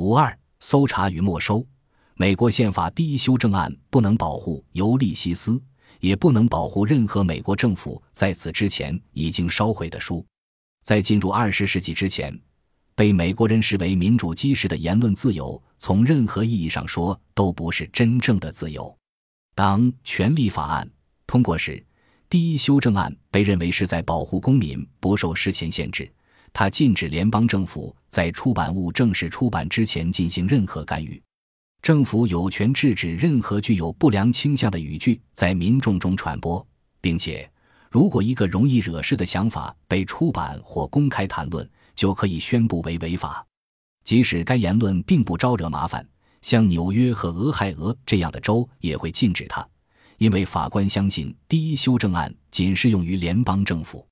五二搜查与没收。美国宪法第一修正案不能保护尤利西斯，也不能保护任何美国政府在此之前已经烧毁的书。在进入二十世纪之前，被美国人视为民主基石的言论自由，从任何意义上说都不是真正的自由。当《权利法案》通过时，第一修正案被认为是在保护公民不受事前限制。它禁止联邦政府在出版物正式出版之前进行任何干预。政府有权制止任何具有不良倾向的语句在民众中传播，并且，如果一个容易惹事的想法被出版或公开谈论，就可以宣布为违法。即使该言论并不招惹麻烦，像纽约和俄亥俄这样的州也会禁止它，因为法官相信第一修正案仅适用于联邦政府。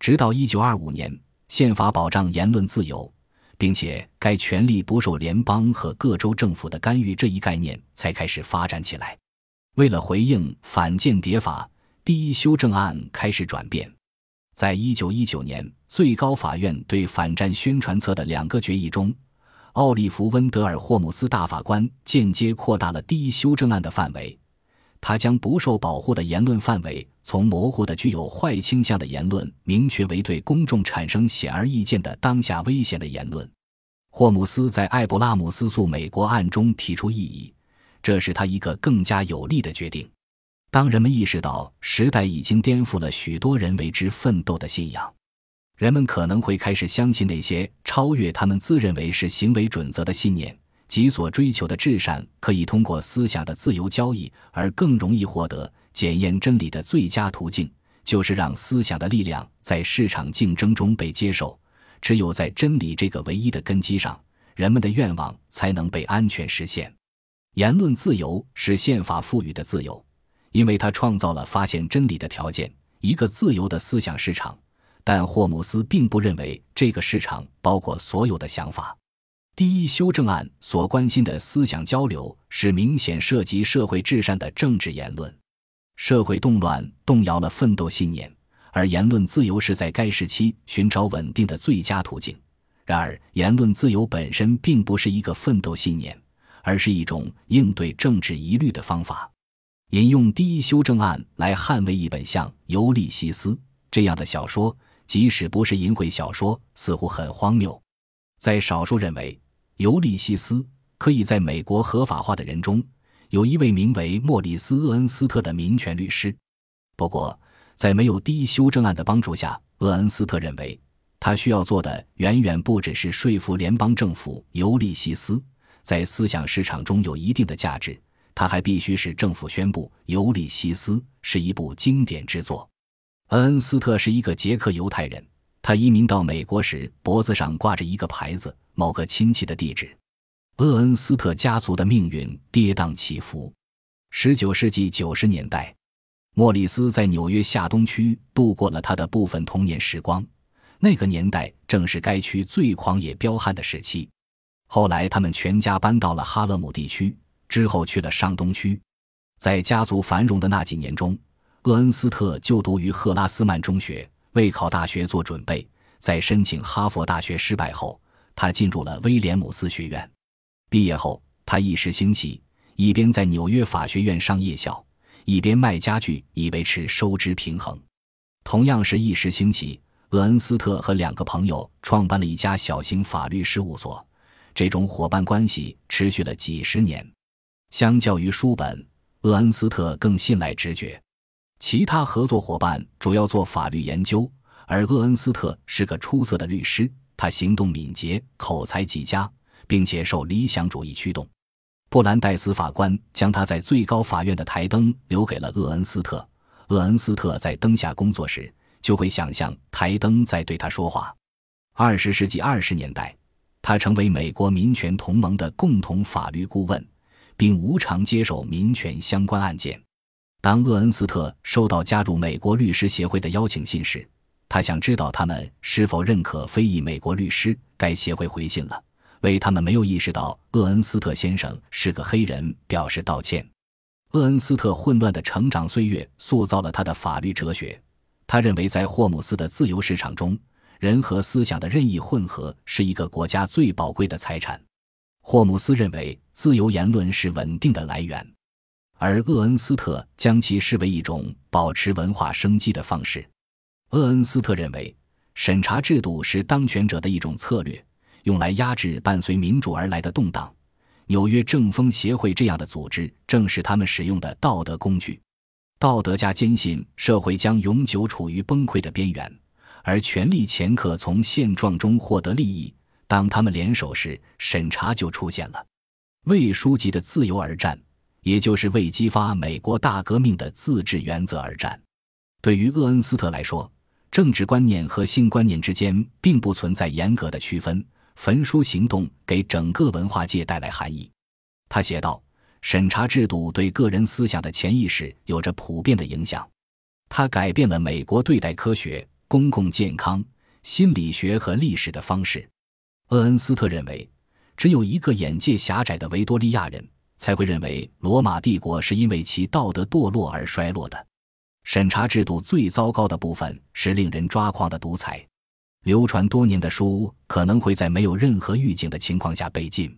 直到一九二五年。宪法保障言论自由，并且该权利不受联邦和各州政府的干预这一概念才开始发展起来。为了回应反间谍法，第一修正案开始转变。在一九一九年，最高法院对反战宣传册的两个决议中，奥利弗·温德尔·霍姆斯大法官间接扩大了第一修正案的范围。他将不受保护的言论范围从模糊的具有坏倾向的言论，明确为对公众产生显而易见的当下危险的言论。霍姆斯在艾布拉姆斯诉美国案中提出异议，这是他一个更加有力的决定。当人们意识到时代已经颠覆了许多人为之奋斗的信仰，人们可能会开始相信那些超越他们自认为是行为准则的信念。己所追求的至善，可以通过思想的自由交易而更容易获得。检验真理的最佳途径，就是让思想的力量在市场竞争中被接受。只有在真理这个唯一的根基上，人们的愿望才能被安全实现。言论自由是宪法赋予的自由，因为它创造了发现真理的条件，一个自由的思想市场。但霍姆斯并不认为这个市场包括所有的想法。第一修正案所关心的思想交流是明显涉及社会至善的政治言论。社会动乱动摇了奋斗信念，而言论自由是在该时期寻找稳定的最佳途径。然而，言论自由本身并不是一个奋斗信念，而是一种应对政治疑虑的方法。引用第一修正案来捍卫一本像《尤利西斯》这样的小说，即使不是淫秽小说，似乎很荒谬。在少数认为。尤利西斯可以在美国合法化的人中，有一位名为莫里斯·厄恩斯特的民权律师。不过，在没有第一修正案的帮助下，厄恩斯特认为他需要做的远远不只是说服联邦政府尤利西斯在思想市场中有一定的价值，他还必须使政府宣布尤利西斯是一部经典之作。厄恩斯特是一个捷克犹太人，他移民到美国时脖子上挂着一个牌子。某个亲戚的地址，厄恩斯特家族的命运跌宕起伏。十九世纪九十年代，莫里斯在纽约下东区度过了他的部分童年时光。那个年代正是该区最狂野彪悍的时期。后来，他们全家搬到了哈勒姆地区，之后去了上东区。在家族繁荣的那几年中，厄恩斯特就读于赫拉斯曼中学，为考大学做准备。在申请哈佛大学失败后，他进入了威廉姆斯学院，毕业后，他一时兴起，一边在纽约法学院上夜校，一边卖家具以维持收支平衡。同样是一时兴起，厄恩斯特和两个朋友创办了一家小型法律事务所，这种伙伴关系持续了几十年。相较于书本，厄恩斯特更信赖直觉。其他合作伙伴主要做法律研究，而厄恩斯特是个出色的律师。他行动敏捷，口才极佳，并且受理想主义驱动。布兰代斯法官将他在最高法院的台灯留给了厄恩斯特。厄恩斯特在灯下工作时，就会想象台灯在对他说话。二十世纪二十年代，他成为美国民权同盟的共同法律顾问，并无偿接手民权相关案件。当厄恩斯特收到加入美国律师协会的邀请信时，他想知道他们是否认可非裔美国律师。该协会回信了，为他们没有意识到厄恩斯特先生是个黑人表示道歉。厄恩斯特混乱的成长岁月塑造了他的法律哲学。他认为，在霍姆斯的自由市场中，人和思想的任意混合是一个国家最宝贵的财产。霍姆斯认为自由言论是稳定的来源，而厄恩斯特将其视为一种保持文化生机的方式。厄恩斯特认为，审查制度是当权者的一种策略，用来压制伴随民主而来的动荡。纽约政风协会这样的组织正是他们使用的道德工具。道德家坚信社会将永久处于崩溃的边缘，而权力掮客从现状中获得利益。当他们联手时，审查就出现了。为书籍的自由而战，也就是为激发美国大革命的自治原则而战。对于厄恩斯特来说，政治观念和性观念之间并不存在严格的区分。焚书行动给整个文化界带来含义。他写道：“审查制度对个人思想的潜意识有着普遍的影响，它改变了美国对待科学、公共健康、心理学和历史的方式。”厄恩斯特认为，只有一个眼界狭窄的维多利亚人才会认为罗马帝国是因为其道德堕落而衰落的。审查制度最糟糕的部分是令人抓狂的独裁。流传多年的书可能会在没有任何预警的情况下被禁。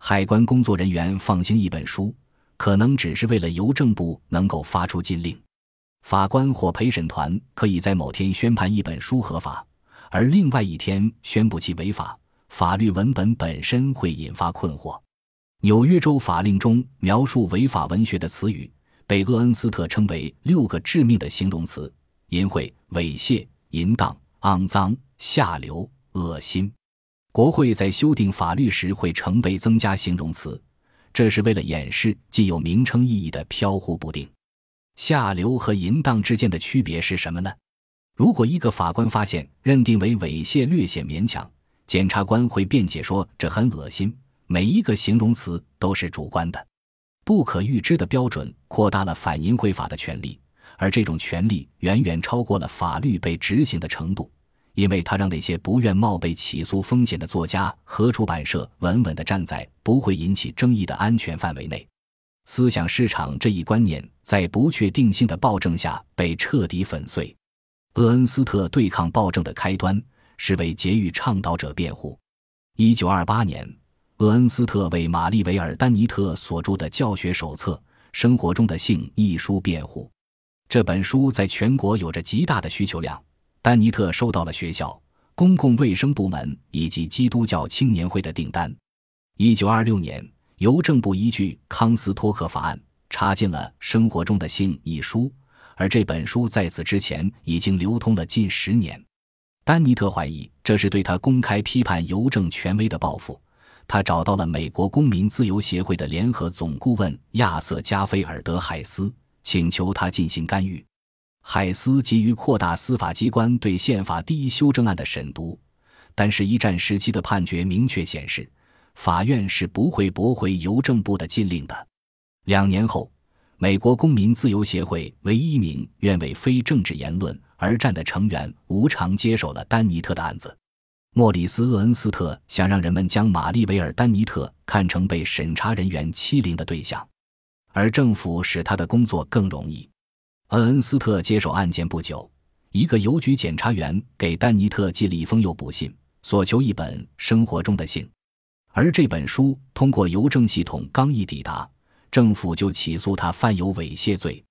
海关工作人员放行一本书，可能只是为了邮政部能够发出禁令。法官或陪审团可以在某天宣判一本书合法，而另外一天宣布其违法。法律文本本身会引发困惑。纽约州法令中描述违法文学的词语被厄恩斯特称为六个致命的形容词：淫秽、猥亵、淫荡、肮脏。下流、恶心。国会在修订法律时会成倍增加形容词，这是为了掩饰既有名称意义的飘忽不定。下流和淫荡之间的区别是什么呢？如果一个法官发现认定为猥亵略显勉强，检察官会辩解说这很恶心。每一个形容词都是主观的，不可预知的标准扩大了反淫秽法的权利，而这种权利远远超过了法律被执行的程度。因为他让那些不愿冒被起诉风险的作家和出版社稳稳地站在不会引起争议的安全范围内，思想市场这一观念在不确定性的暴政下被彻底粉碎。厄恩斯特对抗暴政的开端是为节育倡导者辩护。一九二八年，厄恩斯特为玛丽维尔·丹尼特所著的教学手册《生活中的性》一书辩护。这本书在全国有着极大的需求量。丹尼特收到了学校、公共卫生部门以及基督教青年会的订单。一九二六年，邮政部依据康斯托克法案插进了《生活中的性》一书，而这本书在此之前已经流通了近十年。丹尼特怀疑这是对他公开批判邮政权威的报复，他找到了美国公民自由协会的联合总顾问亚瑟·加菲尔德·海斯，请求他进行干预。海斯急于扩大司法机关对宪法第一修正案的审读，但是，一战时期的判决明确显示，法院是不会驳回邮政部的禁令的。两年后，美国公民自由协会唯一一名愿为非政治言论而战的成员无偿接手了丹尼特的案子。莫里斯·厄恩斯特想让人们将玛丽维尔·丹尼特看成被审查人员欺凌的对象，而政府使他的工作更容易。厄恩斯特接手案件不久，一个邮局检察员给丹尼特寄了一封诱捕信，所求一本《生活中的信》，而这本书通过邮政系统刚一抵达，政府就起诉他犯有猥亵罪。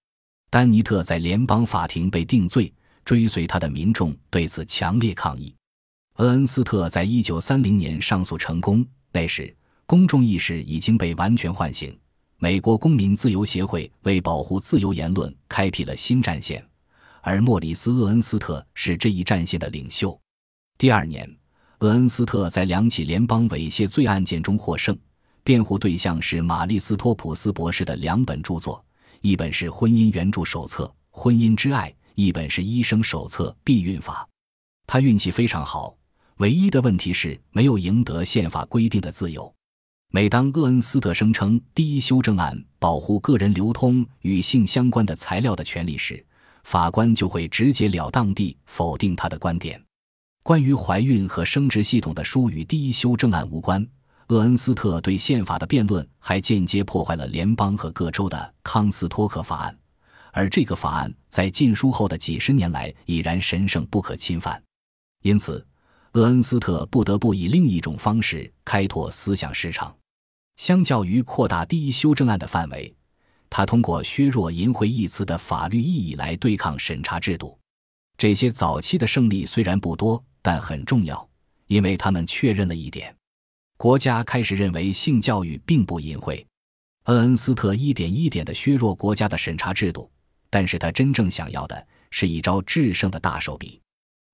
丹尼特在联邦法庭被定罪，追随他的民众对此强烈抗议。恩恩斯特在一九三零年上诉成功，那时公众意识已经被完全唤醒。美国公民自由协会为保护自由言论开辟了新战线，而莫里斯·厄恩斯特是这一战线的领袖。第二年，厄恩斯特在两起联邦猥亵罪案件中获胜，辩护对象是玛丽斯托普斯博士的两本著作，一本是《婚姻援助手册：婚姻之爱》，一本是《医生手册：避孕法》。他运气非常好，唯一的问题是没有赢得宪法规定的自由。每当厄恩斯特声称第一修正案保护个人流通与性相关的材料的权利时，法官就会直截了当地否定他的观点。关于怀孕和生殖系统的书与第一修正案无关。厄恩斯特对宪法的辩论还间接破坏了联邦和各州的康斯托克法案，而这个法案在禁书后的几十年来已然神圣不可侵犯。因此，厄恩斯特不得不以另一种方式开拓思想市场。相较于扩大第一修正案的范围，他通过削弱“淫秽”一词的法律意义来对抗审查制度。这些早期的胜利虽然不多，但很重要，因为他们确认了一点：国家开始认为性教育并不淫秽。恩恩斯特一点一点地削弱国家的审查制度，但是他真正想要的是一招制胜的大手笔。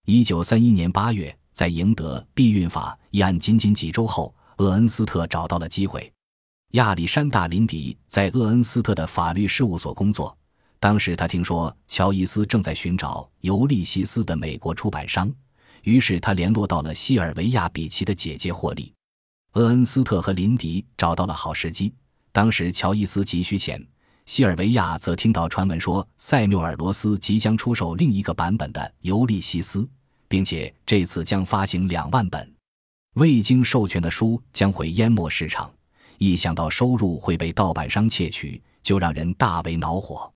一九三一年八月，在赢得避孕法一案仅仅几周后，厄恩斯特找到了机会。亚历山大·林迪在厄恩斯特的法律事务所工作。当时他听说乔伊斯正在寻找《尤利西斯》的美国出版商，于是他联络到了西尔维亚·比奇的姐姐霍利。厄恩斯特和林迪找到了好时机。当时乔伊斯急需钱，西尔维亚则听到传闻说塞缪尔·罗斯即将出售另一个版本的《尤利西斯》，并且这次将发行两万本。未经授权的书将会淹没市场，一想到收入会被盗版商窃取，就让人大为恼火。